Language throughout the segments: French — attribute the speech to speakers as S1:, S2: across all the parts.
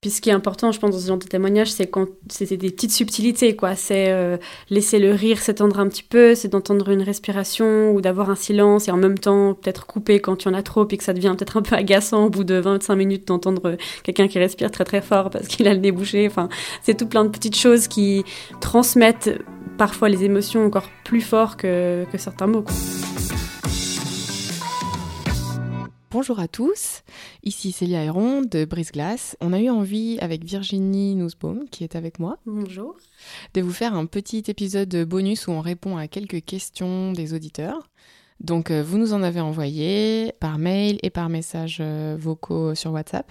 S1: Puis ce qui est important, je pense, dans ce genre de témoignage, c'est quand c'était des petites subtilités, quoi. C'est euh, laisser le rire s'étendre un petit peu, c'est d'entendre une respiration ou d'avoir un silence et en même temps peut-être couper quand il y en a trop et que ça devient peut-être un peu agaçant au bout de 25 minutes d'entendre quelqu'un qui respire très très fort parce qu'il a le nez bouché. Enfin, c'est tout plein de petites choses qui transmettent parfois les émotions encore plus fort que, que certains mots. Quoi.
S2: Bonjour à tous, ici Célia Héron de Brise Glace. On a eu envie avec Virginie Nussbaum qui est avec moi.
S1: Bonjour.
S2: De vous faire un petit épisode bonus où on répond à quelques questions des auditeurs. Donc euh, vous nous en avez envoyé par mail et par message euh, vocaux sur WhatsApp.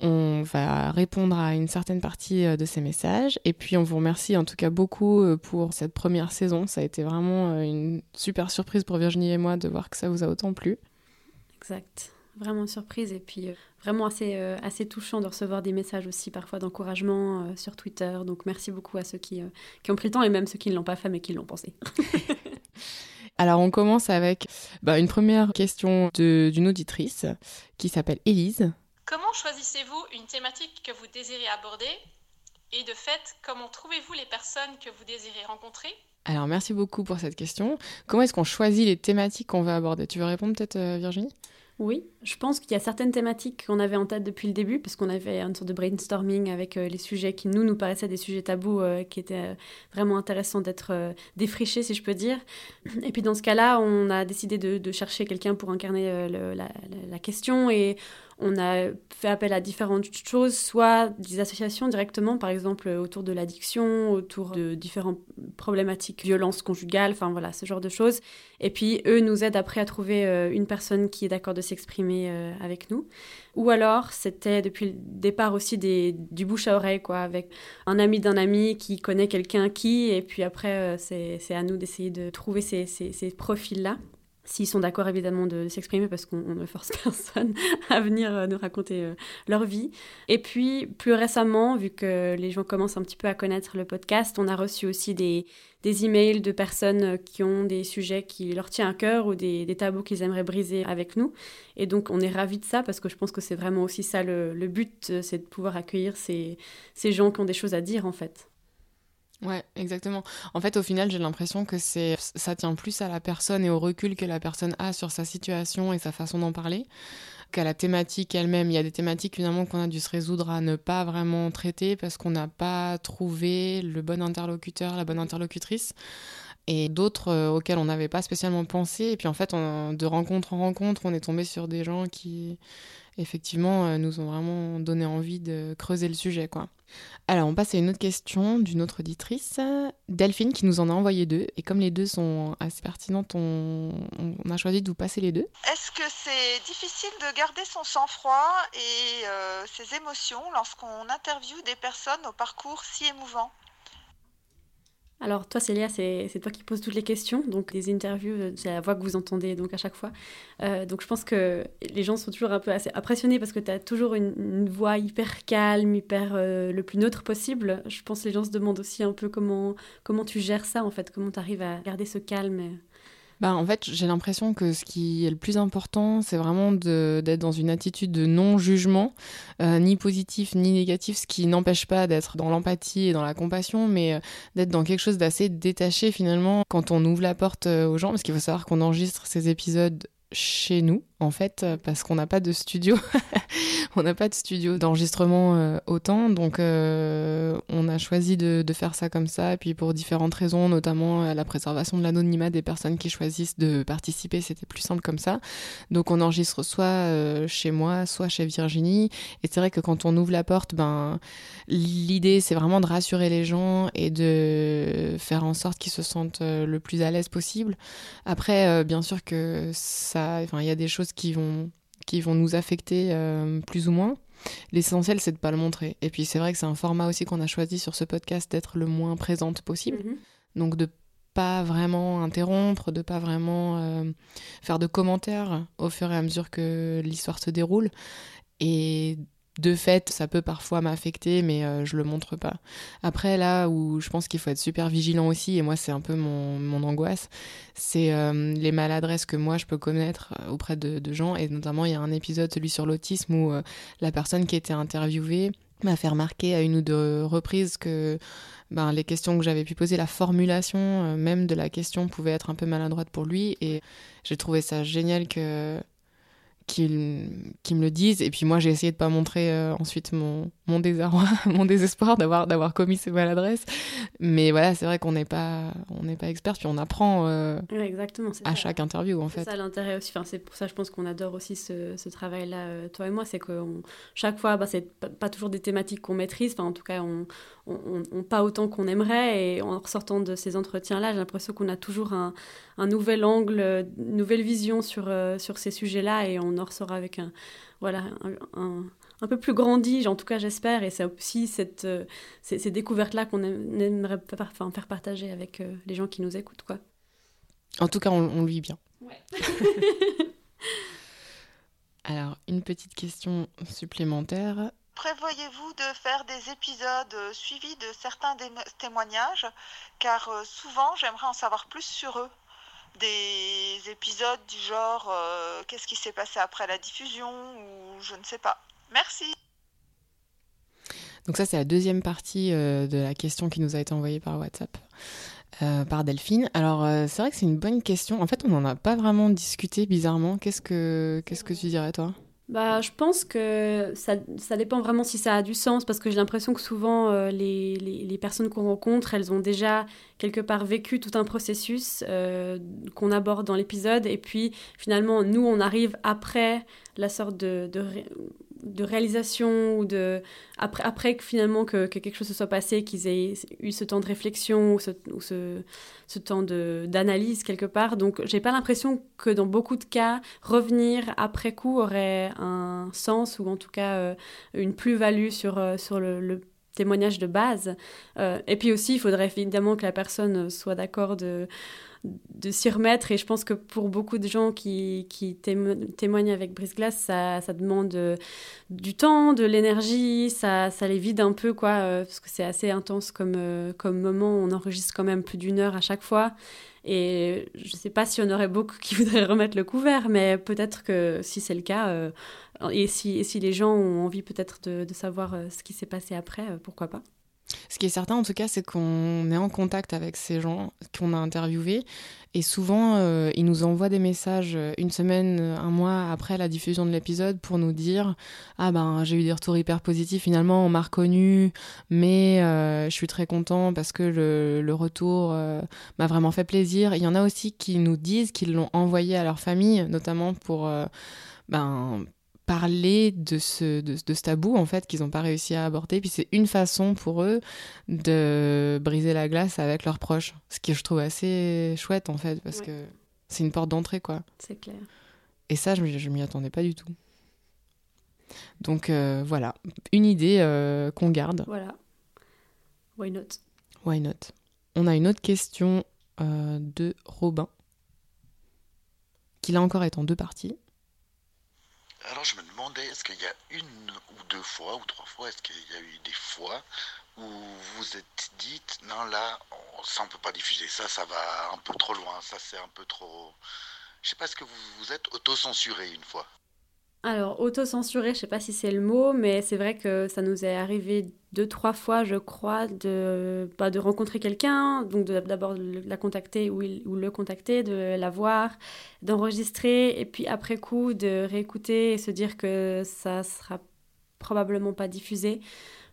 S2: On va répondre à une certaine partie euh, de ces messages et puis on vous remercie en tout cas beaucoup pour cette première saison. Ça a été vraiment une super surprise pour Virginie et moi de voir que ça vous a autant plu.
S1: Exact. Vraiment surprise et puis euh, vraiment assez, euh, assez touchant de recevoir des messages aussi parfois d'encouragement euh, sur Twitter. Donc merci beaucoup à ceux qui, qui ont pris le temps et même ceux qui ne l'ont pas fait mais qui l'ont pensé.
S2: Alors on commence avec bah, une première question d'une auditrice qui s'appelle Élise.
S3: Comment choisissez-vous une thématique que vous désirez aborder? Et de fait, comment trouvez-vous les personnes que vous désirez rencontrer?
S2: Alors merci beaucoup pour cette question. Comment est-ce qu'on choisit les thématiques qu'on veut aborder? Tu veux répondre peut-être Virginie?
S1: Oui, je pense qu'il y a certaines thématiques qu'on avait en tête depuis le début, parce qu'on avait une sorte de brainstorming avec euh, les sujets qui, nous, nous paraissaient des sujets tabous, euh, qui étaient euh, vraiment intéressants d'être défrichés, si je peux dire. Et puis dans ce cas-là, on a décidé de, chercher quelqu'un pour incarner la, la, question, et on a fait appel à différentes choses, soit des associations directement, par exemple autour de l'addiction, autour de différentes problématiques, violences conjugales, enfin voilà, ce genre de choses. Et puis eux nous aident après à trouver euh, une personne qui est d'accord de s'exprimer euh, avec nous. Ou alors c'était depuis le départ aussi des, du bouche à oreille, quoi, avec un ami d'un ami qui connaît quelqu'un qui, et puis après euh, c'est à nous d'essayer de trouver ces profils-là s'ils sont d'accord évidemment de s'exprimer parce qu'on ne force personne à venir euh, nous raconter euh, leur vie. Et puis plus récemment, vu que les gens commencent un petit peu à connaître le podcast, on a reçu aussi des, des emails de personnes qui ont des sujets qui leur tiennent à cœur ou des, des tabous qu'ils aimeraient briser avec nous. Et donc on est ravis de ça parce que je pense que c'est vraiment aussi ça le, le but, euh, c'est de pouvoir accueillir ces, ces gens qui ont des choses à dire en fait.
S2: Ouais, exactement. En fait, au final, j'ai l'impression que c'est ça tient plus à la personne et au recul que la personne a sur sa situation et sa façon d'en parler qu'à la thématique elle-même. Il y a des thématiques finalement qu'on a dû se résoudre à ne pas vraiment traiter parce qu'on n'a pas trouvé le bon interlocuteur, la bonne interlocutrice et d'autres euh, auxquels on n'avait pas spécialement pensé. Et puis en fait, de rencontre en rencontre, on est tombé sur des gens qui, effectivement, euh, nous ont vraiment donné envie de creuser le sujet. quoi. Alors, on passe à une autre question d'une autre auditrice, Delphine, qui nous en a envoyé deux. Et comme les deux sont assez pertinentes, on, a choisi de vous passer les deux.
S4: Est-ce que c'est difficile de garder son sang-froid et euh, ses émotions lorsqu'on interviewe des personnes au parcours si émouvant?
S1: Alors toi Célia, c'est toi qui poses toutes les questions, donc les interviews, euh, c'est la voix que vous entendez donc à chaque fois. Euh, donc je pense que les gens sont toujours un peu assez impressionnés parce que tu as toujours une, voix hyper calme, hyper euh, le plus neutre possible. Je pense que les gens se demandent aussi un peu comment, comment tu gères ça en fait, comment tu arrives à garder ce calme.
S2: Bah, en fait, j'ai l'impression que ce qui est le plus important, c'est vraiment d'être dans une attitude de non-jugement, euh, ni positif ni négatif, ce qui n'empêche pas d'être dans l'empathie et dans la compassion, mais euh, d'être dans quelque chose d'assez détaché finalement quand on ouvre la porte euh, aux gens, parce qu'il faut savoir qu'on enregistre ces épisodes chez nous, en fait, parce qu'on n'a pas de studio. on n'a pas de studio d'enregistrement euh, autant, donc euh, on a choisi de, faire ça comme ça. Et puis pour différentes raisons, notamment euh, la préservation de l'anonymat des personnes qui choisissent de participer, c'était plus simple comme ça. Donc on enregistre soit chez moi, soit chez Virginie. Et c'est vrai que quand on ouvre la porte, ben l'idée c'est vraiment de rassurer les gens et de faire en sorte qu'ils se sentent le plus à l'aise possible. Après, bien sûr que ça, enfin il y a des choses qui vont qui vont nous affecter euh, plus ou moins. L'essentiel, c'est de pas le montrer. Et puis, c'est vrai que c'est un format aussi qu'on a choisi sur ce podcast d'être le moins présente possible. Mhm. Donc, de pas vraiment interrompre, de pas vraiment euh, faire de commentaires au fur et à mesure que l'histoire se déroule. Et de fait, ça peut parfois m'affecter, mais euh, je le montre pas. Après, là où je pense qu'il faut être super vigilant aussi, et moi c'est un peu mon, angoisse, c'est euh, les maladresses que moi je peux connaître euh, auprès de, gens, et notamment il y a un épisode, celui sur l'autisme, où la personne qui était interviewée m'a fait remarquer à une ou deux reprises que ben, les questions que j'avais pu poser, la formulation même de la question pouvait être un peu maladroite pour lui, et j'ai trouvé ça génial que qui, me le disent. Et puis moi, j'ai essayé de pas montrer euh, ensuite mon, mon désarroi, mon désespoir d'avoir d'avoir commis ces maladresses. Mais voilà, c'est vrai qu'on n'est pas on n'est pas expert, puis on apprend euh,
S1: exactement,
S2: à chaque interview en fait.
S1: C'est ça l'intérêt aussi. Enfin, c'est pour ça, je pense qu'on adore aussi ce, ce travail-là, euh, toi et moi, c'est que chaque fois, bah, c'est pas, toujours des thématiques qu'on maîtrise. Enfin, en tout cas, on, on, pas autant qu'on aimerait. Et en ressortant de ces entretiens-là, j'ai l'impression qu'on a toujours un, un, nouvel angle, une nouvelle vision sur sur ces sujets-là, et on en ressort avec un voilà un un peu plus grandi, en tout cas j'espère, et c'est aussi cette, euh, ces, découvertes-là qu'on aimerait faire partager avec euh, les gens qui nous écoutent. Quoi.
S2: En tout cas, on, on lui bien. Ouais. Alors, une petite question supplémentaire.
S4: Prévoyez-vous de faire des épisodes euh, suivis de certains témoignages? Car souvent, j'aimerais en savoir plus sur eux. Des épisodes du genre qu'est-ce qui s'est passé après la diffusion ou je ne sais pas. Merci.
S2: Donc ça, c'est la deuxième partie euh, de la question qui nous a été envoyée par WhatsApp. Euh, par Delphine. Alors euh, c'est vrai que c'est une bonne question. En fait, on n'en a pas vraiment discuté bizarrement. Qu'est-ce que qu'est-ce que tu dirais toi?
S1: Bah, je pense que ça, ça, dépend vraiment si ça a du sens, parce que j'ai l'impression que souvent, les, les, personnes qu'on rencontre, elles ont déjà quelque part vécu tout un processus qu'on aborde dans l'épisode, et puis finalement, nous, on arrive après la sorte de, de réalisation ou de après après que finalement que, quelque chose se soit passé qu'ils aient eu ce temps de réflexion ou ce, ou ce, temps d'analyse quelque part. Donc j'ai pas l'impression que dans beaucoup de cas revenir après coup aurait un sens ou en tout cas euh, une plus-value sur euh, sur le, témoignage de base. Euh, et puis aussi il faudrait évidemment que la personne soit d'accord de de s'y remettre. Et je pense que pour beaucoup de gens qui, qui témoignent avec Brise Glace, ça, ça demande euh, du temps, de l'énergie, ça, ça les vide un peu, quoi, euh, parce que c'est assez intense comme, euh, comme moment. On enregistre quand même plus d'une heure à chaque fois. Et je ne sais pas si on aurait beaucoup qui voudraient remettre le couvert, mais peut-être que si c'est le cas, et, si, si les gens ont envie peut-être de savoir ce qui s'est passé après, pourquoi pas.
S2: Ce qui est certain, en tout cas, c'est qu'on est en contact avec ces gens qu'on a interviewés. Et souvent, euh, ils nous envoient des messages une semaine, un mois après la diffusion de l'épisode pour nous dire Ah ben, j'ai eu des retours hyper positifs, finalement, on m'a reconnu, mais euh, je suis très content parce que le, le retour euh, m'a vraiment fait plaisir. Il y en a aussi qui nous disent qu'ils l'ont envoyé à leur famille, notamment pour. ben, parler de ce, de, ce tabou en fait qu'ils n'ont pas réussi à aborder. Puis c'est une façon pour eux de briser la glace avec leurs proches, ce qui je trouve assez chouette en fait parce que c'est une porte d'entrée quoi.
S1: C'est clair.
S2: Et ça, je, je m'y attendais pas du tout. Donc euh, voilà, une idée euh, qu'on garde.
S1: Voilà. Why not?
S2: Why not? On a une autre question euh, de Robin, qui là encore est en deux parties.
S5: Alors je me demandais, est-ce qu'il y a une ou deux fois ou trois fois, est-ce qu'il y a eu des fois où vous êtes dites, non là, ça on peut pas diffuser, ça ça va un peu trop loin, ça c'est un peu trop... Je sais pas, est-ce que vous vous êtes auto-censuré une fois?
S1: Alors, auto-censurer, je sais pas si c'est le mot, mais c'est vrai que ça nous est arrivé deux, trois fois, je crois, de, bah, de rencontrer quelqu'un, donc d'abord la contacter ou, ou, le contacter, de la voir, d'enregistrer, et puis après coup, de réécouter et se dire que ça sera probablement pas diffusé.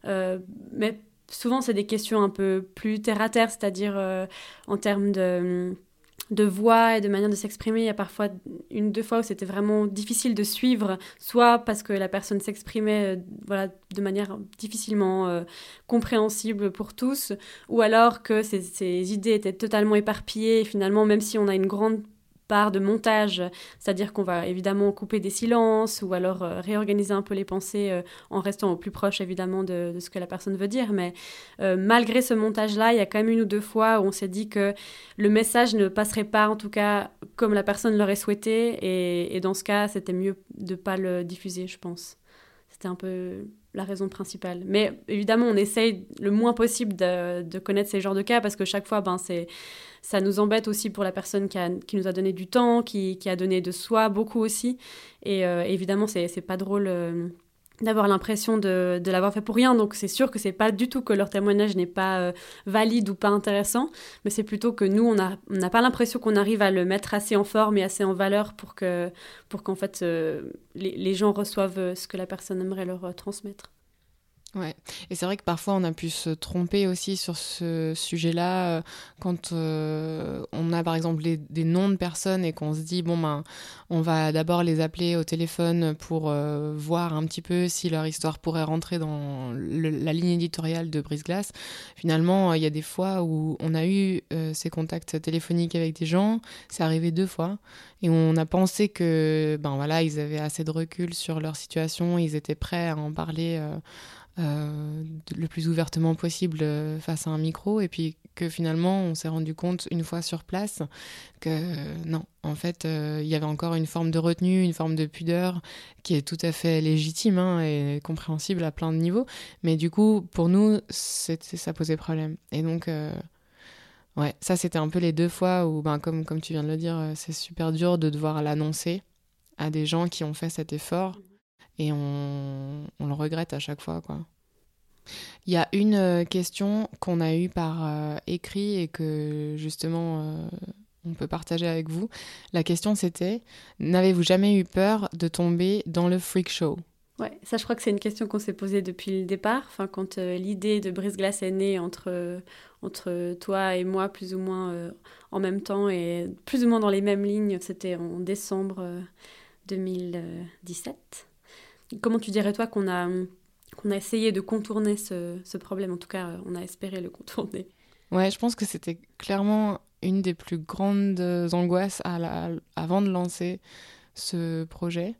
S1: Euh, mais souvent, c'est des questions un peu plus terre à terre, c'est-à-dire euh, en termes de de voix et de manière de s'exprimer. Il y a parfois une, deux fois où c'était vraiment difficile de suivre, soit parce que la personne s'exprimait euh, voilà, de manière difficilement euh, compréhensible pour tous, ou alors que ses, ses, idées étaient totalement éparpillées et finalement, même si on a une grande part de montage, c'est-à-dire qu'on va évidemment couper des silences ou alors euh, réorganiser un peu les pensées euh, en restant au plus proche évidemment de, ce que la personne veut dire. Mais euh, malgré ce montage-là, il y a quand même une ou deux fois où on s'est dit que le message ne passerait pas en tout cas comme la personne l'aurait souhaité et, et, dans ce cas, c'était mieux de ne pas le diffuser, je pense. C'était un peu la raison principale. Mais évidemment, on essaye le moins possible de, connaître ces genres de cas parce que chaque fois, ben, c'est ça nous embête aussi pour la personne qui, a, qui nous a donné du temps, qui, qui, a donné de soi beaucoup aussi. Et euh, évidemment, c'est pas drôle euh, d'avoir l'impression de, de l'avoir fait pour rien. Donc c'est sûr que c'est pas du tout que leur témoignage n'est pas euh, valide ou pas intéressant, mais c'est plutôt que nous, on n'a on pas l'impression qu'on arrive à le mettre assez en forme et assez en valeur pour que pour qu'en fait les, les, gens reçoivent ce que la personne aimerait leur transmettre.
S2: Ouais, et c'est vrai que parfois on a pu se tromper aussi sur ce sujet-là euh, quand euh, on a par exemple des noms de personnes et qu'on se dit bon ben on va d'abord les appeler au téléphone pour euh, voir un petit peu si leur histoire pourrait rentrer dans la ligne éditoriale de Brise Glace. Finalement, il y a des fois où on a eu ces contacts téléphoniques avec des gens, c'est arrivé deux fois. Et on a pensé que ben voilà ils avaient assez de recul sur leur situation, ils étaient prêts à en parler euh, le plus ouvertement possible euh, face à un micro. Et puis que finalement on s'est rendu compte une fois sur place que non en fait euh, il y avait encore une forme de retenue une forme de pudeur qui est tout à fait légitime hein, et compréhensible à plein de niveaux. Mais du coup pour nous ça posait problème. Et donc ouais ça c'était un peu les deux fois où ben comme comme tu viens de le dire c'est super dur de devoir l'annoncer à des gens qui ont fait cet effort et on, le regrette à chaque fois quoi. Il y a une euh, question qu'on a eue par euh, écrit et que justement euh, on peut partager avec vous. La question c'était n'avez-vous jamais eu peur de tomber dans le freak show?
S1: Ouais, ça je crois que c'est une question qu'on s'est posée depuis le départ. Enfin, quand l'idée de Brise Glace est née entre, entre toi et moi, plus ou moins en même temps et plus ou moins dans les mêmes lignes, c'était en décembre 2017. Comment tu dirais toi qu'on a, qu'on a essayé de contourner ce, problème? En tout cas, on a espéré le contourner.
S2: Ouais, je pense que c'était clairement une des plus grandes angoisses avant de lancer ce projet.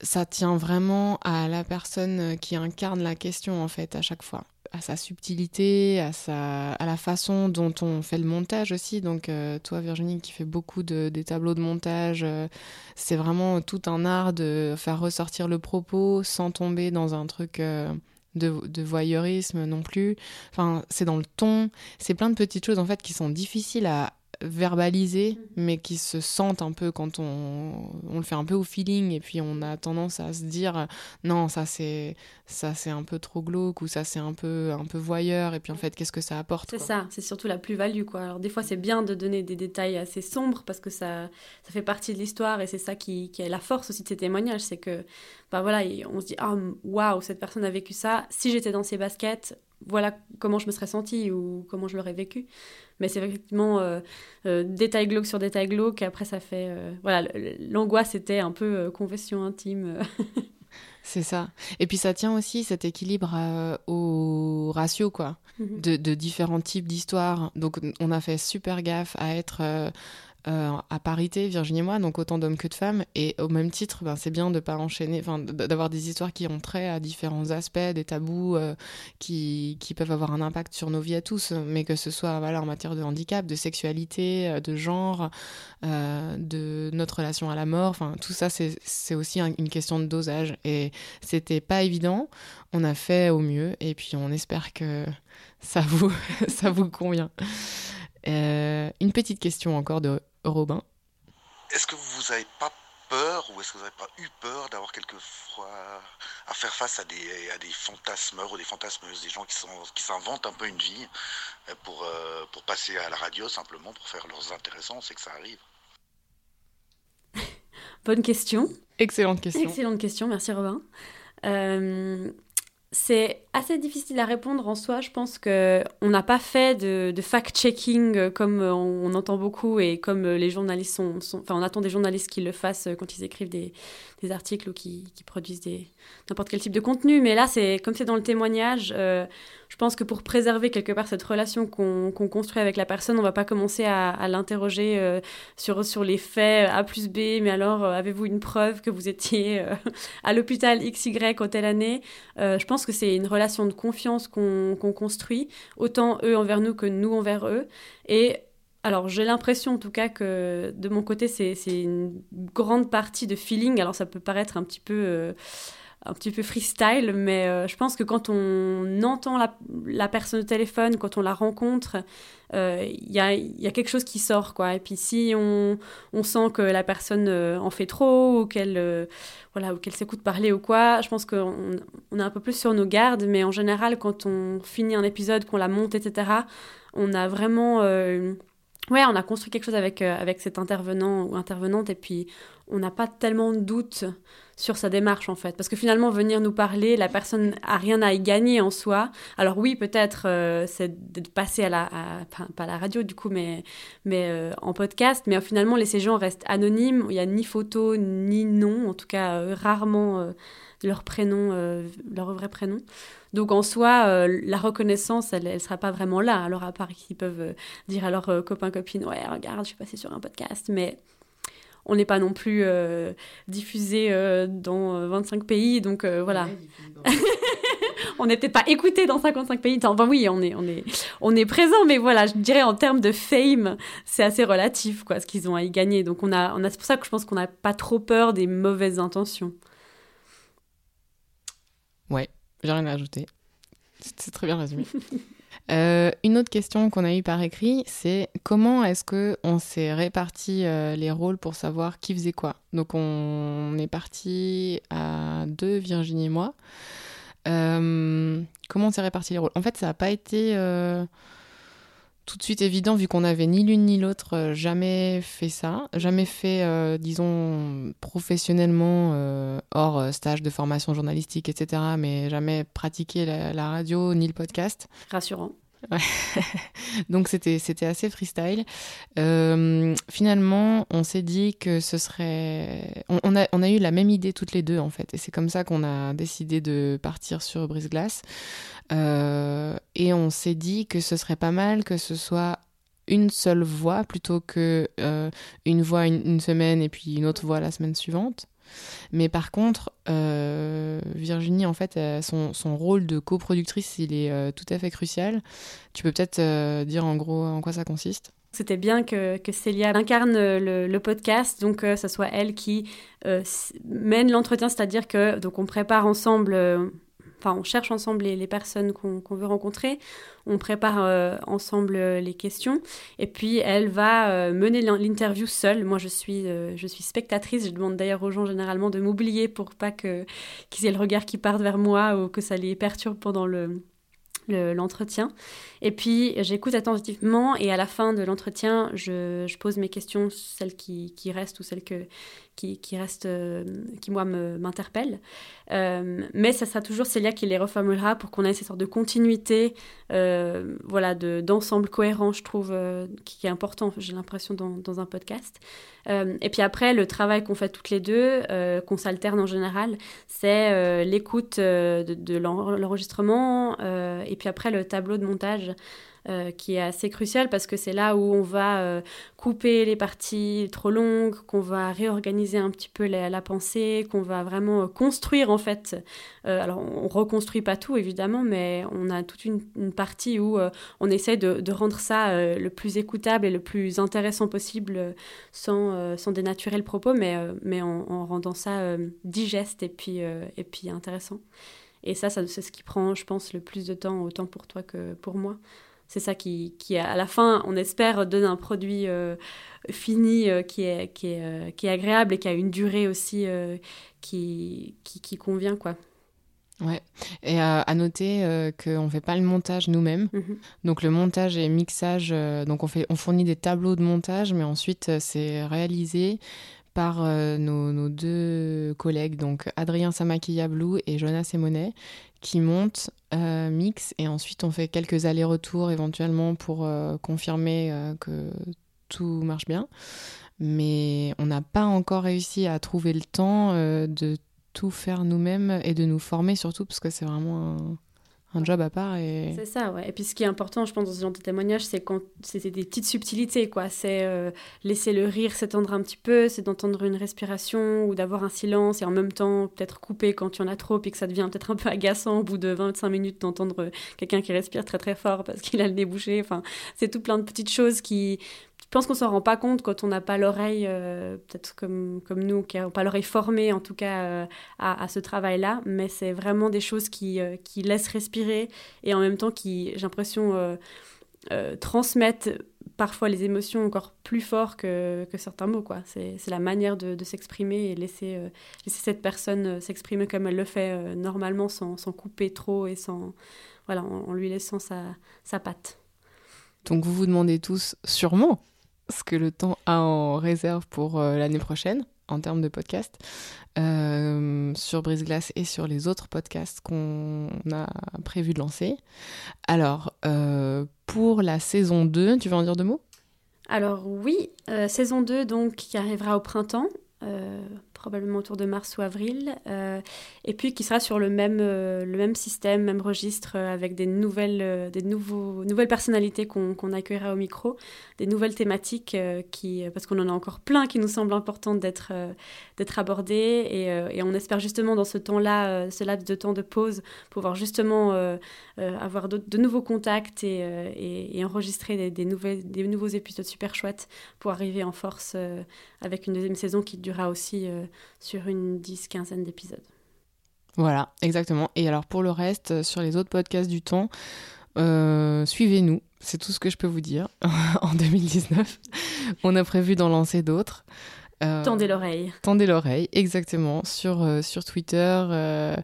S2: Ça tient vraiment à la personne qui incarne la question en fait à chaque fois à sa subtilité, à, sa, à la façon dont on fait le montage aussi. Donc euh, toi Virginie qui fait beaucoup de, des tableaux de montage, euh, c'est vraiment tout un art de faire ressortir le propos sans tomber dans un truc euh, de, de, voyeurisme non plus. Enfin, c'est dans le ton, c'est plein de petites choses en fait qui sont difficiles à, verbalisés, mhm. mais qui se sentent un peu quand on, on le fait un peu au feeling, et puis on a tendance à se dire non, ça c'est ça c'est un peu trop glauque ou ça c'est un peu un peu voyeur, et puis en fait qu'est-ce que ça apporte
S1: C'est ça, c'est surtout la plus-value quoi. Alors des fois c'est bien de donner des détails assez sombres parce que ça ça fait partie de l'histoire et c'est ça qui, qui est la force aussi de ces témoignages, c'est que bah voilà, on se dit ah waouh cette personne a vécu ça. Si j'étais dans ses baskets, voilà comment je me serais sentie ou comment je l'aurais vécu. Mais c'est effectivement euh, euh, détail glauque sur détail glauque. Après, ça fait. Euh, voilà, l'angoisse était un peu confession intime.
S2: c'est ça. Et puis, ça tient aussi cet équilibre au ratio, quoi, mhm. de, de, différents types d'histoires. Donc, on a fait super gaffe à être euh, à parité, Virginie et moi, donc autant d'hommes que de femmes. Et au même titre, ben, c'est bien de pas enchaîner, d'avoir des histoires qui ont trait à différents aspects, des tabous euh, qui, qui, peuvent avoir un impact sur nos vies à tous, mais que ce soit voilà, en matière de handicap, de sexualité, euh, de genre, de notre relation à la mort. Tout ça, c'est aussi une question de dosage. Et c'était pas évident. On a fait au mieux, et puis on espère que ça vous, ça vous convient. une petite question encore de Robin.
S5: Est-ce que vous n'avez pas peur ou est-ce que vous n'avez pas eu peur d'avoir quelquefois à faire face à des, à des fantasmeurs ou des fantasmeuses, des gens qui, sont, qui s'inventent un peu une vie euh, pour, euh, pour passer à la radio simplement, pour faire leurs intéressants, c'est que ça arrive.
S1: Bonne question.
S2: Excellente question.
S1: Excellente question, merci Robin. Euh, c'est assez difficile à répondre en soi. Je pense que on n'a pas fait de, fact-checking euh, comme euh, on, entend beaucoup et comme euh, les journalistes sont, Enfin, on attend des journalistes qui le fassent quand ils écrivent des, articles ou qui, produisent des n'importe quel type de contenu. Mais là, c'est comme c'est dans le témoignage. je pense que pour préserver quelque part cette relation qu'on construit avec la personne, on va pas commencer à, l'interroger sur sur les faits A plus B. Mais alors, avez-vous une preuve que vous étiez à l'hôpital XY en telle année? Je pense que c'est une relation de confiance qu'on construit, autant eux envers nous que nous envers eux. Et alors j'ai l'impression en tout cas que de mon côté c'est une grande partie de feeling. Alors ça peut paraître un petit peu... Euh, freestyle, mais euh, je pense que quand on entend la, personne au téléphone, quand on la rencontre, il euh, y, a, y, a, quelque chose qui sort, quoi. Et puis si on, sent que la personne en fait trop, ou qu'elle voilà, s'écoute parler ou quoi, je pense qu'on on est un peu plus sur nos gardes, mais en général, quand on finit un épisode, qu'on la monte, etc., on a vraiment... Ouais, on a construit quelque chose avec, avec cet intervenant ou intervenante, et puis on n'a pas tellement de doute sur sa démarche en fait. Parce que finalement, venir nous parler, la personne a rien à y gagner en soi. Alors oui, peut-être euh, c'est de passer à la, pas à la radio du coup, mais, mais euh, en podcast. Mais finalement, les, ces gens restent anonymes. Il n'y a ni photo, ni nom, en tout cas euh, rarement leur prénom, leur vrai prénom. Donc en soi, la reconnaissance, elle ne sera pas vraiment là. Alors à part qu'ils peuvent dire à leurs copains, copines, ouais, regarde, je suis passée sur un podcast. Mais on n'est pas non plus euh, diffusé euh, dans 25 euh, pays, donc voilà. on n'était pas écouté dans 55 pays. Enfin oui, on est, on est, on est présent, mais voilà, je dirais en termes de fame, c'est assez relatif, quoi, ce qu'ils ont à y gagner. Donc on a, on a, c'est pour ça que je pense qu'on n'a pas trop peur des mauvaises intentions.
S2: Ouais, j'ai rien à ajouter. C'est très bien résumé. Euh, une autre question qu'on a eue par écrit, c'est comment est-ce que on s'est réparti euh, les rôles pour savoir qui faisait quoi? Donc on est parti à deux, Virginie et moi. Euh, comment on s'est réparti les rôles? En fait, ça n'a pas été tout de suite évident vu qu'on n'avait ni l'une ni l'autre jamais fait ça, jamais fait, disons, professionnellement hors stage de formation journalistique, etc., mais jamais pratiqué la radio ni le podcast.
S1: Rassurant.
S2: Donc c'était c'était assez freestyle. Euh, finalement, on s'est dit que ce serait, on, a on a eu la même idée toutes les deux en fait, et c'est comme ça qu'on a décidé de partir sur Brise Glace. Euh, et on s'est dit que ce serait pas mal que ce soit une seule voix plutôt que euh, une voix une, semaine et puis une autre voix la semaine suivante. Mais par contre, euh, Virginie, en fait, euh, son, son, rôle de coproductrice, il est euh, tout à fait crucial. Tu peux peut-être dire en gros en quoi ça consiste?
S1: C'était bien que, que Célia incarne le, podcast, donc que ce soit elle qui mène l'entretien, c'est-à-dire que donc on prépare ensemble enfin, on cherche ensemble les, personnes qu'on veut rencontrer, on prépare euh, ensemble euh, les questions, et puis elle va euh, mener l'interview seule. Moi, je suis, je suis spectatrice. Je demande d'ailleurs aux gens généralement de m'oublier pour pas que qu'ils aient le regard qui parte vers moi ou que ça les perturbe pendant le l'entretien. et puis, j'écoute attentivement et à la fin de l'entretien, je, pose mes questions, celles qui, restent ou celles que, qui, qui restent, euh, qui moi m'interpellent. Euh, mais ça sera toujours Célia qui les reformulera pour qu'on ait cette sorte de continuité, euh, voilà, d'ensemble cohérent, je trouve, qui est important, j'ai l'impression, dans, un podcast. et puis après, le travail qu'on fait toutes les deux, qu'on s'alterne en général, c'est l'écoute de l'enregistrement et puis après le tableau de montage. Euh, qui est assez crucial parce que c'est là où on va euh, couper les parties trop longues, qu'on va réorganiser un petit peu la, pensée, qu'on va vraiment euh, construire en fait. alors on reconstruit pas tout évidemment, mais on a toute une, partie où on essaie de, rendre ça le plus écoutable et le plus intéressant possible sans, sans dénaturer le propos, mais, mais en, rendant ça digeste et puis, et puis intéressant. Et ça, ça c'est ce qui prend, je pense, le plus de temps, autant pour toi que pour moi. c'est ça qui, qui, à la fin, on espère, donne un produit fini qui, est, qui, est, qui est agréable et qui a une durée aussi qui, qui, qui convient, quoi.
S2: Ouais, et à noter euh, qu'on ne fait pas le montage nous-mêmes. Mhm. Donc le montage et mixage, euh, donc on, fait, on fournit des tableaux de montage, mais ensuite euh, c'est réalisé par nos, nos, deux collègues, donc Adrien Samakiyablou et Jonas Emonet, qui montent, mix, et ensuite on fait quelques allers-retours éventuellement pour confirmer que tout marche bien. Mais on n'a pas encore réussi à trouver le temps de tout faire nous-mêmes et de nous former surtout parce que c'est vraiment job à part. Et...
S1: C'est ça, ouais. Et puis ce qui est important, je pense, dans ce genre de témoignage, c'est quand c'est des petites subtilités, quoi. C'est euh, laisser le rire s'étendre un petit peu, c'est d'entendre une respiration ou d'avoir un silence et en même temps peut-être couper quand y en a trop puis que ça devient peut-être un peu agaçant au bout de 25 minutes d'entendre quelqu'un qui respire très très fort parce qu'il a le nez bouché. Enfin, c'est tout plein de petites choses qui pense qu'on s'en rend pas compte quand on n'a pas l'oreille, euh, peut-être comme, nous, qui n'ont pas l'oreille formée en tout cas euh, à, ce travail-là, mais c'est vraiment des choses qui, euh, qui laissent respirer et en même temps qui, j'ai l'impression, transmettent parfois les émotions encore plus fort que, certains mots. C'est la manière de, s'exprimer et laisser, cette personne s'exprimer comme elle le fait normalement sans, couper trop et sans, voilà, en, lui laissant sa, sa patte.
S2: Donc vous vous demandez tous sûrement ce que le temps a en réserve pour euh, l'année prochaine en termes de podcast euh, sur Brise Glace et sur les autres podcasts qu'on a prévu de lancer. Alors, euh, pour la saison 2, tu veux en dire deux mots?
S1: Alors oui, saison 2 donc qui arrivera au printemps probablement autour de mars ou avril, euh, et puis qui sera sur le même, euh, le même système, même registre, euh, avec des nouvelles, des nouveaux, nouvelles personnalités qu'on accueillera au micro, des nouvelles thématiques, qui, parce qu'on en a encore plein qui nous semblent importantes d'être d'être abordées, et, et, on espère justement dans ce temps-là, ce laps de temps de pause, pouvoir justement avoir de, nouveaux contacts et, et, enregistrer des, nouvelles, des nouveaux épisodes super chouettes pour arriver en force avec une deuxième saison qui durera aussi sur une dix-quinzaine d'épisodes.
S2: Voilà, exactement. Et alors pour le reste, euh, sur les autres podcasts du temps, euh, suivez-nous, c'est tout ce que je peux vous dire en 2019. On a prévu d'en lancer d'autres.
S1: Euh, tendez l'oreille.
S2: Tendez l'oreille, exactement, sur, sur Twitter.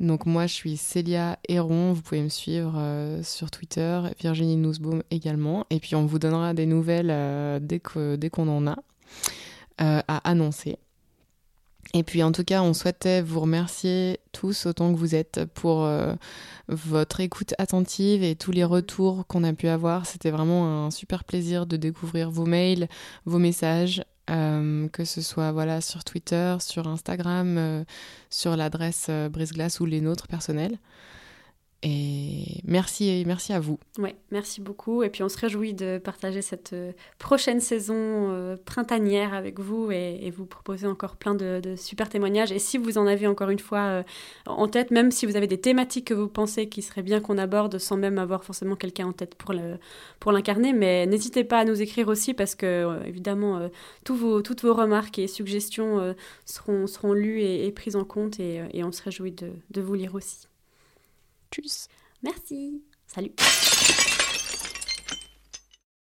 S2: donc moi, je suis Célia Héron, vous pouvez me suivre sur Twitter, Virginie Nussbaum également. Et puis on vous donnera des nouvelles dès qu'on dès qu'on en a à annoncer. Et puis en tout cas, on souhaitait vous remercier tous autant que vous êtes pour euh, votre écoute attentive et tous les retours qu'on a pu avoir. C'était vraiment un super plaisir de découvrir vos mails, vos messages, euh, que ce soit sur Twitter, sur Instagram, euh, sur l'adresse Briseglace ou les nôtres personnels. Et merci, merci à vous.
S1: Ouais, merci beaucoup. Et puis on se réjouit de partager cette euh, prochaine saison euh, printanière avec vous et, vous proposer encore plein de, super témoignages. Et si vous en avez encore une fois euh, en tête, même si vous avez des thématiques que vous pensez qu'il serait bien qu'on aborde sans même avoir forcément quelqu'un en tête pour pour l'incarner, mais n'hésitez pas à nous écrire aussi parce que évidemment tous vos, toutes vos remarques et suggestions seront, seront lues et, prises en compte et, on se réjouit de, de vous lire aussi.
S2: Tchuss.
S1: Merci. Salut.